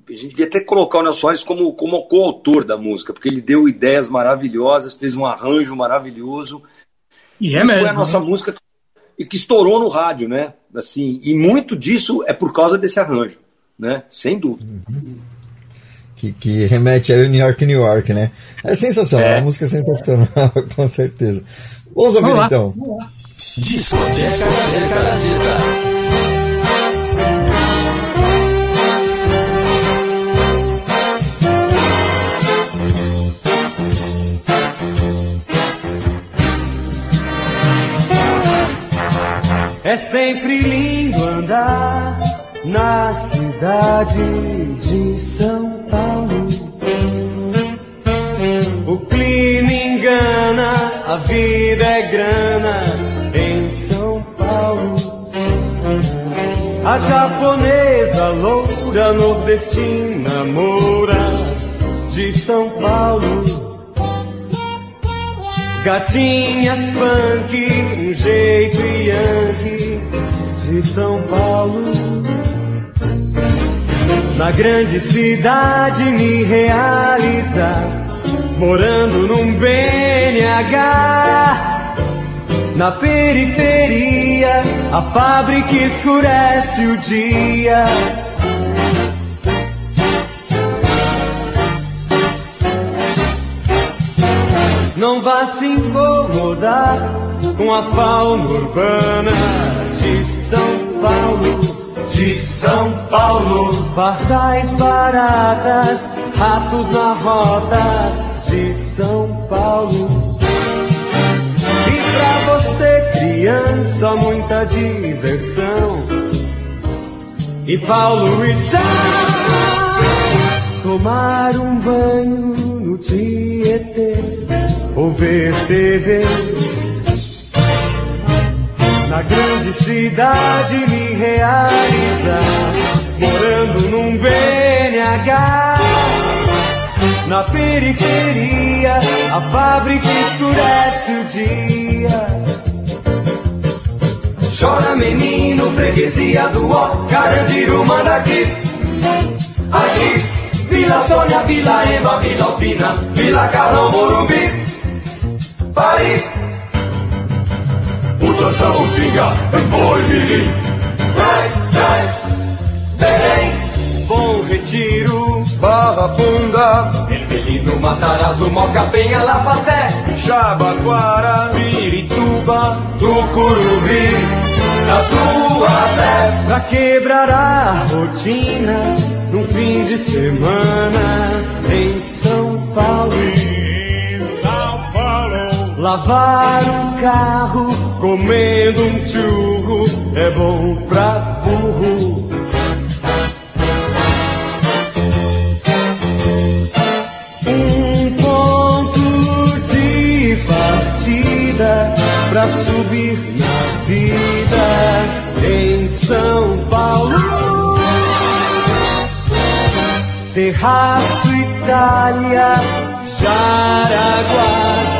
D: a gente devia até colocar o Nelson Soares como, como coautor da música, porque ele deu ideias maravilhosas, fez um arranjo maravilhoso.
B: E é mesmo.
D: Foi a nossa música e que estourou no rádio, né? Assim, e muito disso é por causa desse arranjo, né? Sem dúvida. Uhum.
C: Que, que, remete a New York, New York, né? É sensacional, é. a música é sensacional, com certeza. Vamos ouvir Vamos então. Discoteca Gazeta.
E: É sempre lindo andar na cidade de São Paulo. O clima engana, a vida é grana em São Paulo. A japonesa loura nordestina moura de São Paulo. Gatinhas punk, um jeito yankee de São Paulo. Na grande cidade me realizar, morando num BNH. Na periferia, a fábrica escurece o dia. Não vá se incomodar com a fauna urbana de São Paulo, de São Paulo. Pardais baratas, ratos na roda de São Paulo. E pra você, criança, muita diversão. E Paulo e tomar um banho no Tietê ou ver TV. Na grande cidade me realizar, morando num BNH. Na periferia, a fábrica escurece o dia. Chora menino, freguesia do ó, Carandiru manda aqui. Aqui, Vila Sônia, Vila Ema, Vila Alpina, Vila Carlão, Morumbi, Paris. O Tantão, Tinga, Boi, Mirim, Traz, traz, Belém, Bom Retiro, Barra Funda, Ermelino, Matarazzo, Moca, Penha, Lapacé, Jabaquara, Pirituba, Tucuruvi, Tatuapé. Pra quebrar a rotina, num fim de semana, em São Paulo. Lavar o carro, comendo um churro, é bom pra burro. Um ponto de partida pra subir na vida em São Paulo. Terraço Itália, Jaraguá,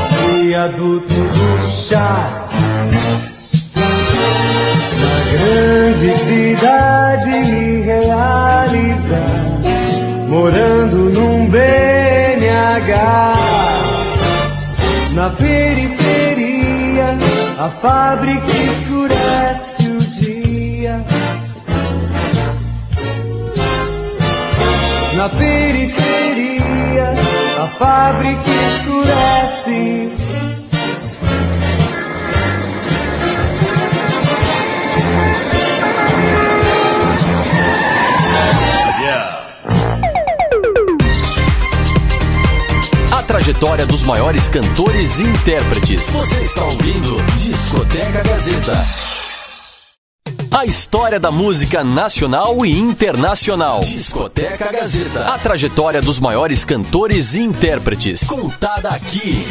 E: viaduto do chá. Na grande cidade me realizar morando num BNH. Na periferia, a fábrica escurece o dia. Na periferia, a fábrica escurece.
A: A trajetória dos maiores cantores e intérpretes. Você está ouvindo Discoteca Gazeta. A história da música nacional e internacional. Discoteca Gazeta. A trajetória dos maiores cantores e intérpretes. Contada aqui.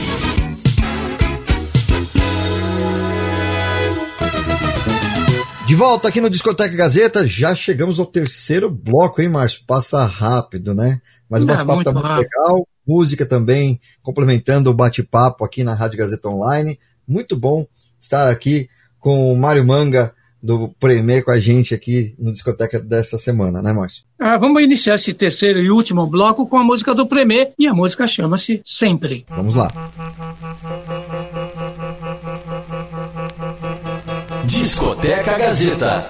C: De volta aqui no Discoteca Gazeta, já chegamos ao terceiro bloco, hein, Márcio? Passa rápido, né? Mas o bate-papo tá
B: muito
C: muito
B: rápido.
C: legal, música também, complementando o bate-papo aqui na Rádio Gazeta Online. Muito bom estar aqui com o Mário Manga, do Premier, com a gente aqui no Discoteca dessa semana, né, Márcio?
B: Ah, vamos iniciar esse terceiro e último bloco com a música do Premier e a música chama-se Sempre.
C: Vamos lá.
A: Discoteca Gazeta.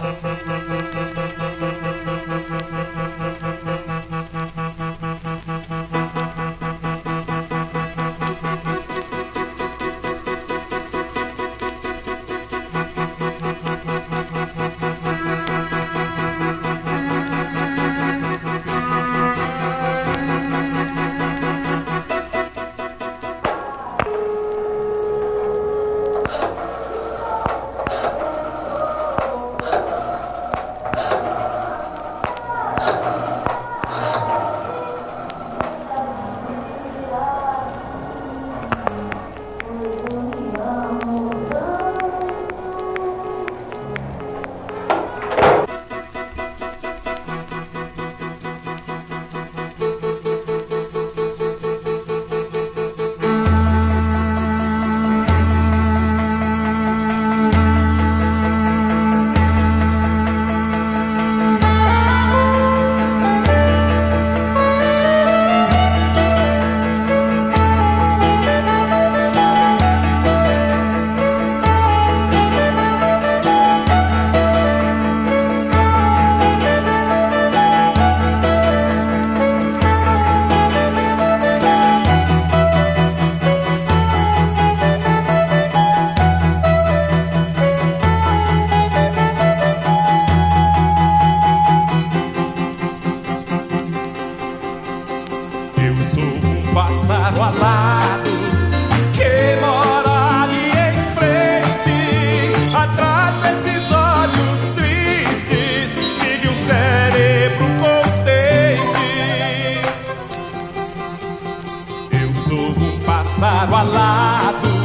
F: Sou um pássaro alado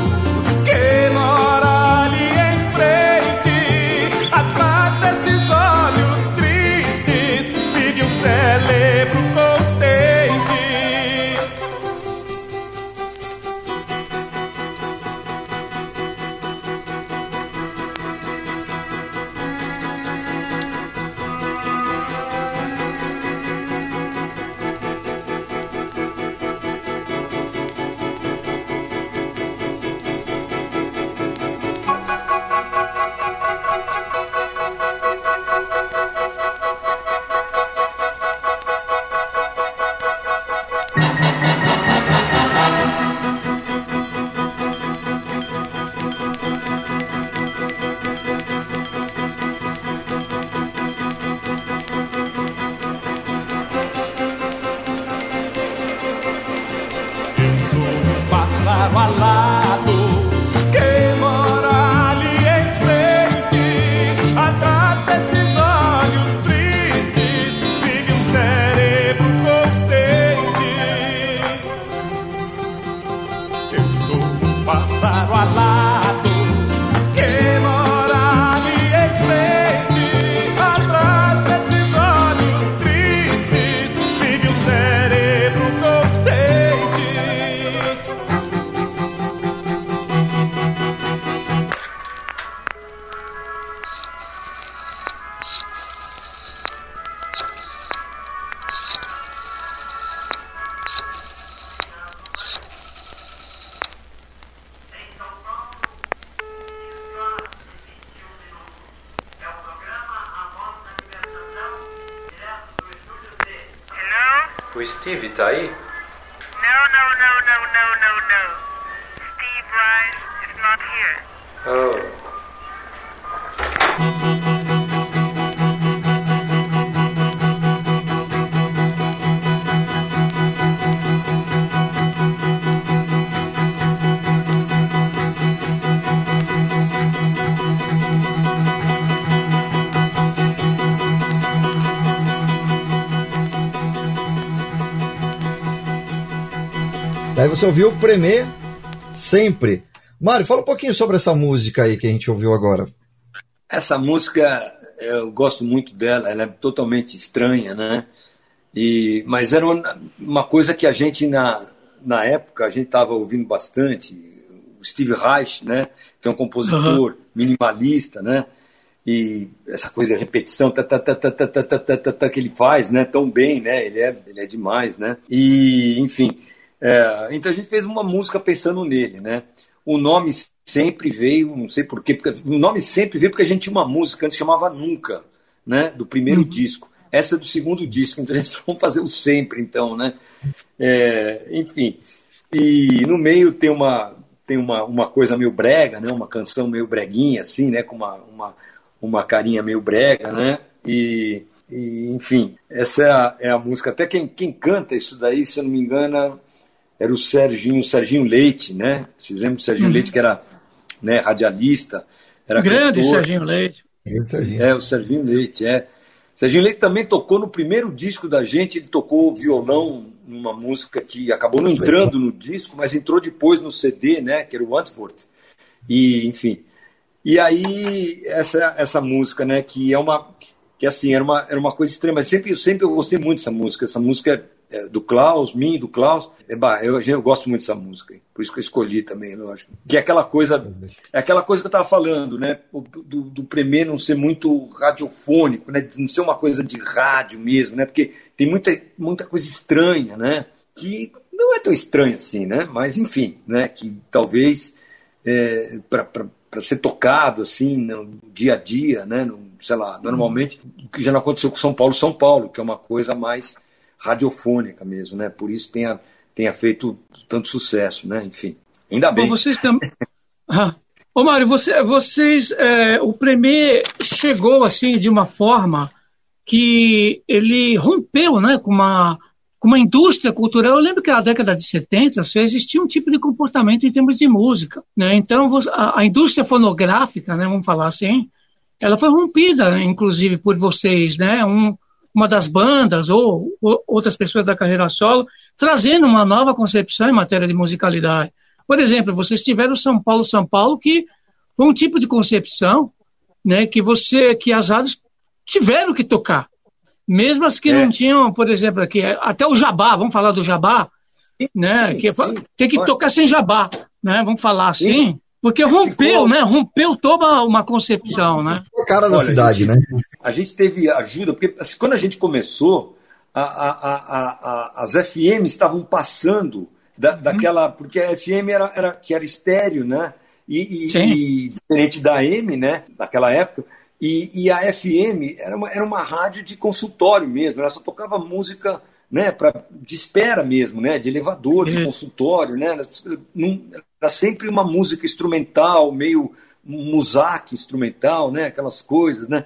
G: Steve tá aí?
C: Você ouviu o Premier sempre. Mário, fala um pouquinho sobre essa música aí que a gente ouviu agora.
D: Essa música, eu gosto muito dela, ela é totalmente estranha, né? E, mas era uma, uma coisa que a gente, na, na época, a gente estava ouvindo bastante. O Steve Reich, né? Que é um compositor minimalista, né? E essa coisa de repetição tá, tá, tá, tá, tá, tá, tá, tá, tá, tá, que ele faz, né? Tão bem, né? Ele é, ele é demais, né? E, enfim, é, então a gente fez uma música pensando nele, né? O nome sempre veio, não sei porquê, porque o nome sempre veio porque a gente tinha uma música antes chamava Nunca, né? Do primeiro disco. Essa é do segundo disco, então a gente vamos fazer o sempre, então, né? É, enfim. E no meio tem uma tem uma, uma coisa meio brega, né? Uma canção meio breguinha, assim, né? Com uma, uma, uma carinha meio brega, né? E, e, enfim, essa é a, é a música. Até quem, quem canta isso daí, se eu não me engano, era o Serginho, Serginho Leite, né? Vocês lembram do Serginho
B: Uhum.
D: Leite, que era né, radialista, era
B: Grande
D: cantor.
B: Serginho Leite.
D: É, o Serginho Leite, é. Serginho Leite também tocou no primeiro disco da gente, ele tocou violão numa música que acabou não entrando no disco, mas entrou depois no CD, né, que era o Antwoord. E, enfim. E aí, essa, essa música, né, que é uma. Que assim, era uma, era uma coisa extrema. Sempre, sempre eu gostei muito dessa música. Essa música é do Klaus, mim, do Klaus. É, eu, eu gosto muito dessa música. Por isso que eu escolhi também, lógico. Que é aquela coisa. É aquela coisa que eu estava falando, né? Do, do Premier não ser muito radiofônico, né? de Não ser uma coisa de rádio mesmo, né? Porque tem muita, muita coisa estranha, né? Que não é tão estranha assim, né? Mas enfim, né? Que talvez é, para ser tocado assim no dia a dia, né? Sei lá, normalmente o que já não aconteceu com São Paulo, São Paulo, que é uma coisa mais radiofônica mesmo, né? Por isso tenha tenha feito tanto sucesso, né? Enfim, ainda bem.
B: Bom, vocês também. Ah. Ô Mário, você, vocês, é, o Premier chegou assim de uma forma que ele rompeu, né, com uma com uma indústria cultural. Eu lembro que na década de 70 só existia um tipo de comportamento em termos de música, né? Então a, a indústria fonográfica, né, vamos falar assim, ela foi rompida, inclusive por vocês, né? Um, uma das bandas ou, ou outras pessoas da carreira solo trazendo uma nova concepção em matéria de musicalidade. Por exemplo, vocês tiveram São Paulo, São Paulo, que foi um tipo de concepção, né, que você, que as rádios tiveram que tocar, mesmo as que não tinham, por exemplo, aqui até o Jabá, vamos falar do Jabá, né, que tem que tocar sem Jabá, né, vamos falar assim, porque rompeu, né, rompeu toda uma concepção, né.
C: O cara da
D: Olha,
C: cidade,
D: a
C: né?
D: gente, A gente teve ajuda, porque assim, quando a gente começou, a- a- a- a- as FM estavam passando da, daquela. Porque a FM era, era, que era estéreo, né? E, e- e diferente da M, né? Naquela época. E, e a FM era uma, era uma rádio de consultório mesmo, ela só tocava música né, pra, de espera mesmo, né, de elevador, de
B: Isso.
D: consultório, né, era, sempre uma música instrumental, meio musaque instrumental, né, aquelas coisas, né,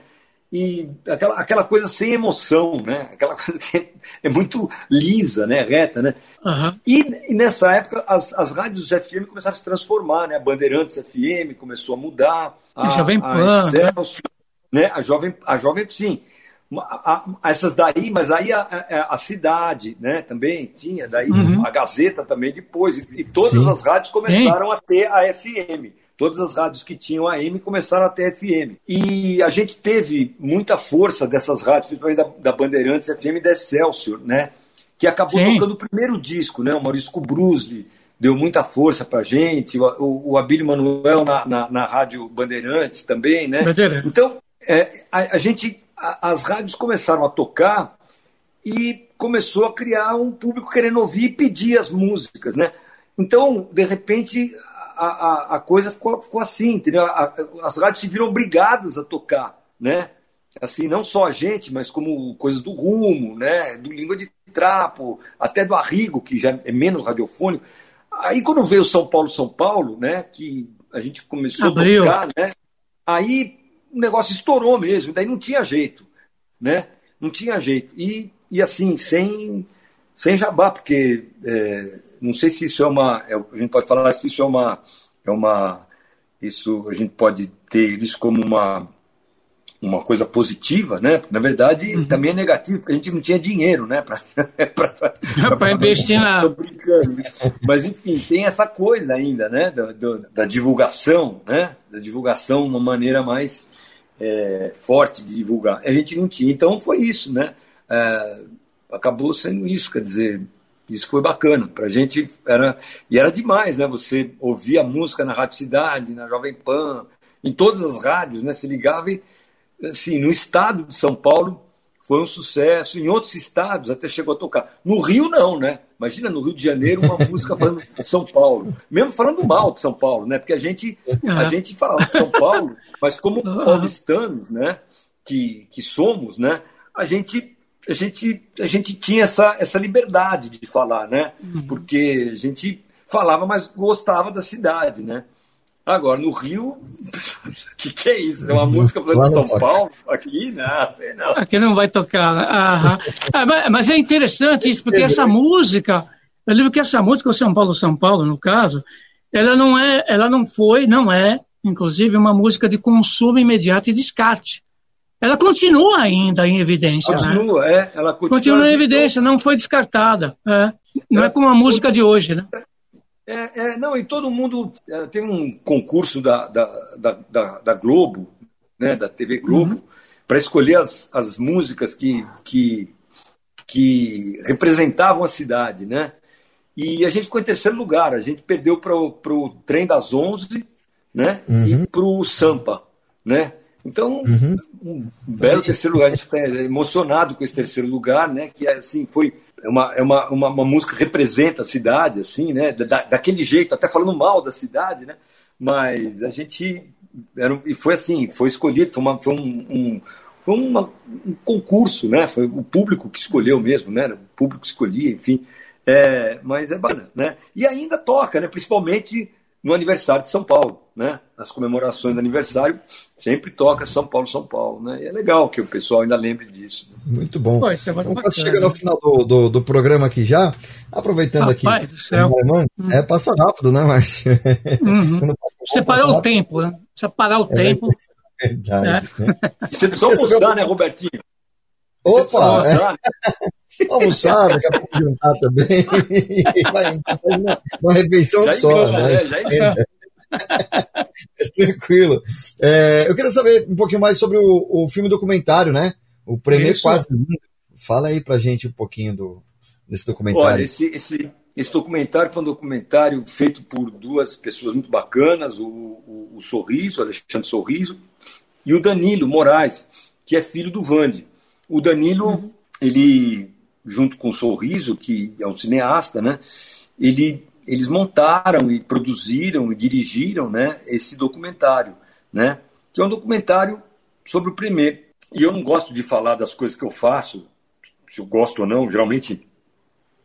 D: e aquela, aquela coisa sem emoção, né? Aquela coisa que é, é muito lisa, né? Reta, né?
B: Uhum.
D: E, e, nessa época as, as rádios FM começaram a se transformar, né? A Bandeirantes FM começou a mudar. A,
B: Jovem Pan,
D: né? né? A Jovem, a Jovem, sim. A, a, essas daí, mas aí a, a, cidade, né? Também tinha, daí
B: uhum.
D: a Gazeta também depois. E, e todas sim. as rádios começaram sim. a ter a FM. Todas as rádios que tinham AM começaram a ter FM. E a gente teve muita força dessas rádios, principalmente da, da Bandeirantes FM e da Excelsior, né? Que acabou Sim. tocando o primeiro disco, né? O Maurício Brusley deu muita força pra gente, o, o Abílio Manuel na, na, na, Rádio Bandeirantes também, né? Então, é, a, gente, a, as rádios começaram a tocar e começou a criar um público querendo ouvir e pedir as músicas, né? Então, de repente, a, a, a coisa ficou, ficou assim, entendeu? A, as rádios se viram obrigadas a tocar, né? Assim, não só a gente, mas como coisas do rumo, né? Do língua de trapo, até do arrigo, que já é menos radiofônico. Aí quando veio São Paulo, São Paulo, né? Que a gente começou Abriu. a tocar, né? Aí o negócio estourou mesmo, daí não tinha jeito, né? Não tinha jeito. E, e assim, sem, sem jabá, porque é, não sei se isso é uma. É, a gente pode falar se isso é uma. É uma isso a gente pode ter isso como uma, uma coisa positiva, né? Na verdade, uhum. também é negativo, porque a gente não tinha dinheiro, né?
B: Para investir na. Tô
D: brincando. Mas, enfim, tem essa coisa ainda, né? Da, da, da divulgação, né? Da divulgação, uma maneira mais é, forte de divulgar. A gente não tinha. Então, foi isso, né? É, acabou sendo isso, quer dizer, isso foi bacana. Pra gente era. E era demais, né? Você ouvia música na Rádio Cidade, na Jovem Pan, em todas as rádios, né? Se ligava e, assim, no estado de São Paulo foi um sucesso, em outros estados até chegou a tocar. No Rio, não, né? Imagina no Rio de Janeiro uma música falando de São Paulo. Mesmo falando mal de São Paulo, né? Porque a gente, a gente falava de São Paulo, mas como paulistanos, né? Que, que somos, né? A gente a gente, a gente tinha essa, essa liberdade de falar, né? Uhum. Porque a gente falava, mas gostava da cidade, né? Agora, no Rio, o que, que é isso? É uma música falando de São Paulo? Aqui, não, não.
B: Aqui não vai tocar. Ah, mas é interessante isso, porque essa música, eu lembro que essa música, o São Paulo, São Paulo, no caso, ela não é, ela não foi, não é, inclusive, uma música de consumo imediato e descarte. Ela continua ainda em evidência.
D: Né? Continua,
B: né?
D: é. Ela continua,
B: continua em evidência, não foi descartada. É. Não é, é como a música de hoje, né?
D: É, é, não, e todo mundo. É, tem um concurso da, da, da, da, da Globo, né, da TV Globo, uhum. para escolher as, as músicas que, que, que representavam a cidade, né? E a gente ficou em terceiro lugar. A gente perdeu para o Trem das Onze né? Uhum. E para o Sampa, né? Então, uhum. um belo terceiro lugar. A gente está emocionado com esse terceiro lugar, né? Que é assim, foi uma, é uma, uma, uma, música que representa a cidade, assim, né? Da, daquele jeito, até falando mal da cidade, né? Mas a gente era, e foi assim, foi escolhido, foi, uma, foi um, um foi uma, um concurso, né? Foi o público que escolheu mesmo, né? O público que escolhia, enfim. É, mas é bacana, né? E ainda toca, né? Principalmente no aniversário de São Paulo, né? As comemorações do aniversário sempre toca São Paulo, São Paulo, né? E é legal que o pessoal ainda lembre disso. Né?
C: Muito bom. Pô, é ao final do, do, do, programa aqui já, aproveitando
B: Rapaz
C: aqui.
B: Do céu.
C: Hum. É, passa rápido, né, Márcio?
B: Uhum. Você parou o tempo, né? Você parar o é tempo.
C: Verdade. É. Né?
D: Você precisa almoçar, né, Robertinho?
C: Opa! É. Almoçar, daqui a pouco jantar também. Vai, uma, uma refeição já só, né? É, já Mas tranquilo. É, eu queria saber um pouquinho mais sobre o, o filme documentário, né? O Premier Quase Lindo. Fala aí pra gente um pouquinho do, desse documentário.
D: Olha, esse, esse, esse documentário foi um documentário feito por duas pessoas muito bacanas, o, o, o Sorriso, Alexandre Sorriso, e o Danilo Moraes, que é filho do Vande. O Danilo, uhum. ele, junto com o Sorriso, que é um cineasta, né? Ele eles montaram e produziram e dirigiram né, esse documentário, né, que é um documentário sobre o primeiro. E eu não gosto de falar das coisas que eu faço, se eu gosto ou não, geralmente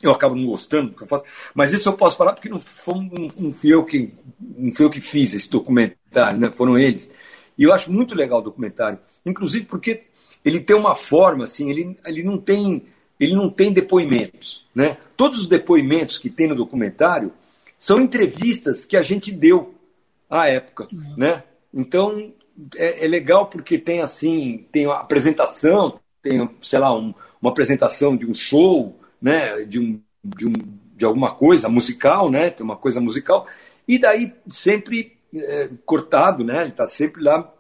D: eu acabo não gostando do que eu faço, mas isso eu posso falar porque não, foi, não, não, fui, eu que, não fui eu que fiz esse documentário, né, foram eles. E eu acho muito legal o documentário, inclusive porque ele tem uma forma assim, ele, ele não tem ele não tem depoimentos, né? Todos os depoimentos que tem no documentário são entrevistas que a gente deu à época, né? Então é, é legal porque tem assim, tem a apresentação, tem sei lá um, uma apresentação de um show, né? De um, de um de alguma coisa musical, né? Tem uma coisa musical e daí sempre é, cortado, né? Ele está sempre lá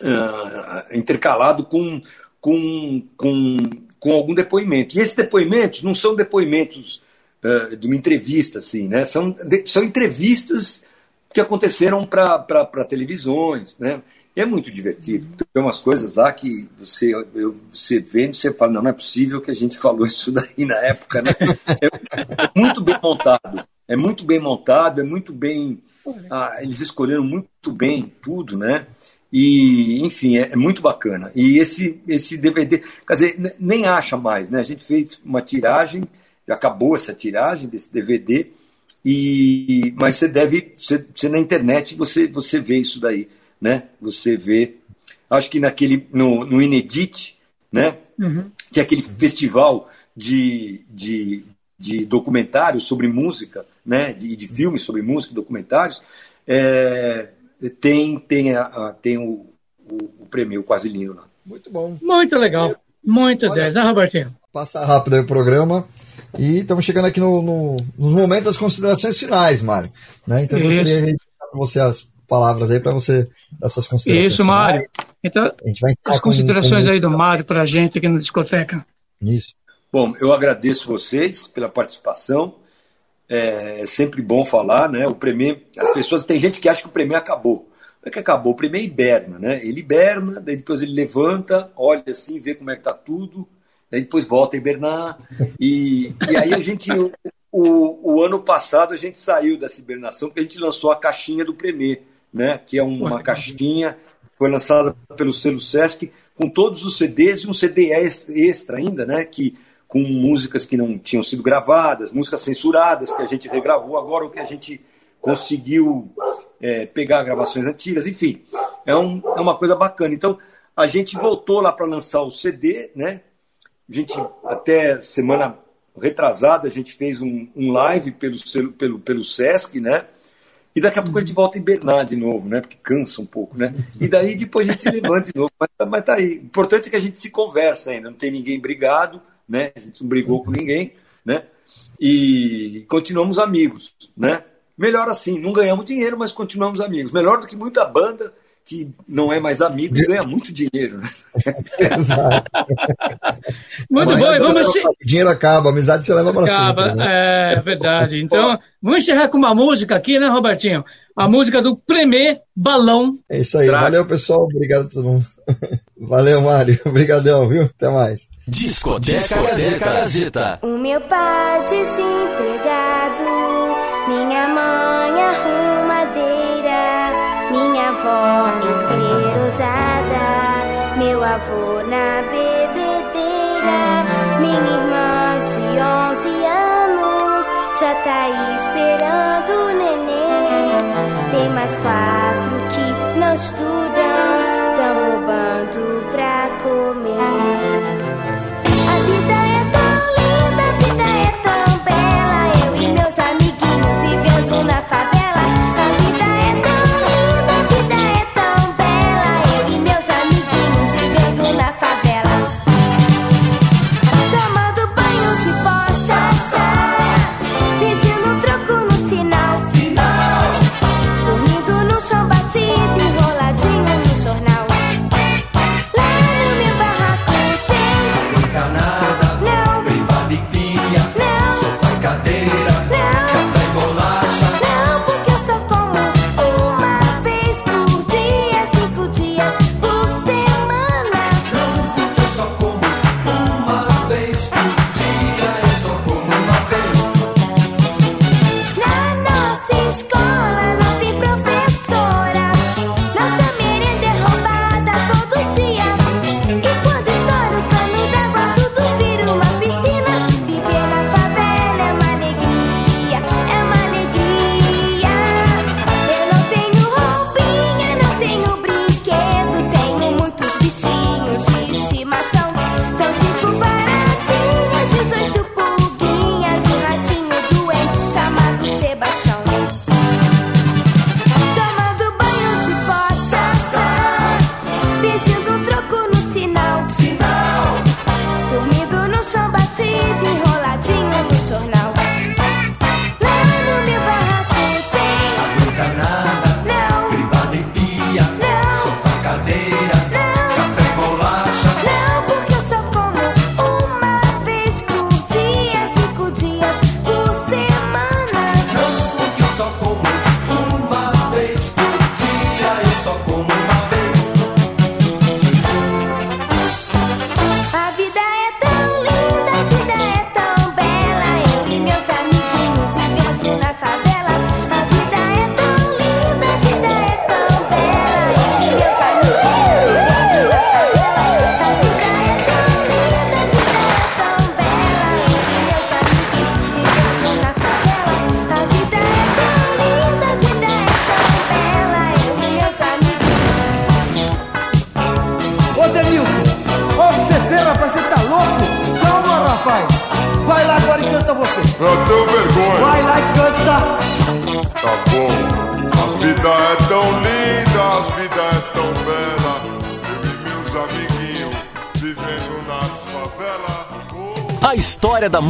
D: uh, intercalado com, com, com, com algum depoimento. E esses depoimentos não são depoimentos uh, de uma entrevista, assim, né? São, de, são entrevistas que aconteceram para televisões, né? E é muito divertido. Tem umas coisas lá que você, eu, você vê e você fala, não, não é possível que a gente falou isso daí na época, né? É muito bem montado. É muito bem montado, é muito bem. Ah, eles escolheram muito bem tudo, né? E, enfim, é, é, muito bacana. E esse, esse DVD, quer dizer, nem acha mais, né? A gente fez uma tiragem, já acabou essa tiragem desse DVD, e, mas você deve, você, você na internet você, você vê isso daí, né? Você vê, acho que naquele, no, no Inedit, né? Uhum. Que é aquele festival de, de, de documentários sobre música, né? De, de filmes sobre música, documentários, é, tem, tem, a, tem o, o, o prêmio Quase Lindo lá.
C: Muito bom.
B: Muito legal. Muito 10, né, Robertinho?
C: Passar rápido aí o programa. E estamos chegando aqui no, no, nos momentos das considerações finais, Mário. Né? Então, eu queria para você as palavras aí para você dar suas considerações.
B: Isso, Mário. Então, as considerações com, com... aí do Mário para a gente aqui na discoteca.
C: Isso.
D: Bom, eu agradeço vocês pela participação. É, é sempre bom falar, né? O Premier, as pessoas tem gente que acha que o Premier acabou. Não é que acabou, o Premier hiberna, né? Ele hiberna, daí depois ele levanta, olha assim, vê como é que tá tudo, daí depois volta a hibernar. E, e aí a gente, o, o, o ano passado a gente saiu dessa hibernação porque a gente lançou a caixinha do Premier, né? Que é uma caixinha foi lançada pelo selo Sesc com todos os CDs e um CD extra ainda, né? Que com músicas que não tinham sido gravadas, músicas censuradas que a gente regravou agora, ou que a gente conseguiu é, pegar gravações antigas, enfim, é, um, é uma coisa bacana. Então, a gente voltou lá para lançar o CD, né? A gente, até semana retrasada, a gente fez um, um live pelo, pelo, pelo Sesc, né? E daqui a pouco a gente volta a hibernar de novo, né? Porque cansa um pouco, né? E daí depois a gente levanta de novo. Mas, mas tá aí. O importante é que a gente se conversa ainda, não tem ninguém brigado né? A gente não brigou com ninguém, né? E continuamos amigos, né? Melhor assim, não ganhamos dinheiro, mas continuamos amigos. Melhor do que muita banda que não é mais amigo e ganha muito dinheiro. Né?
C: Exato. muito mas bom, vamos... Dinheiro acaba, amizade você leva para
B: Acaba, né? é verdade. Então, vamos encerrar com uma música aqui, né, Robertinho? A música do Premier Balão.
C: É isso aí, valeu pessoal, obrigado a todo mundo. Valeu, Mário. Obrigadão, viu? Até mais.
A: Discoteca Gazeta. Gazeta.
H: O meu pai desempregado, minha mãe arrumadeira, avó esclerosada, meu avô na bebedeira, minha irmã de 11 anos já tá esperando o neném. Tem mais quatro que não estudam tão roubando pra comer.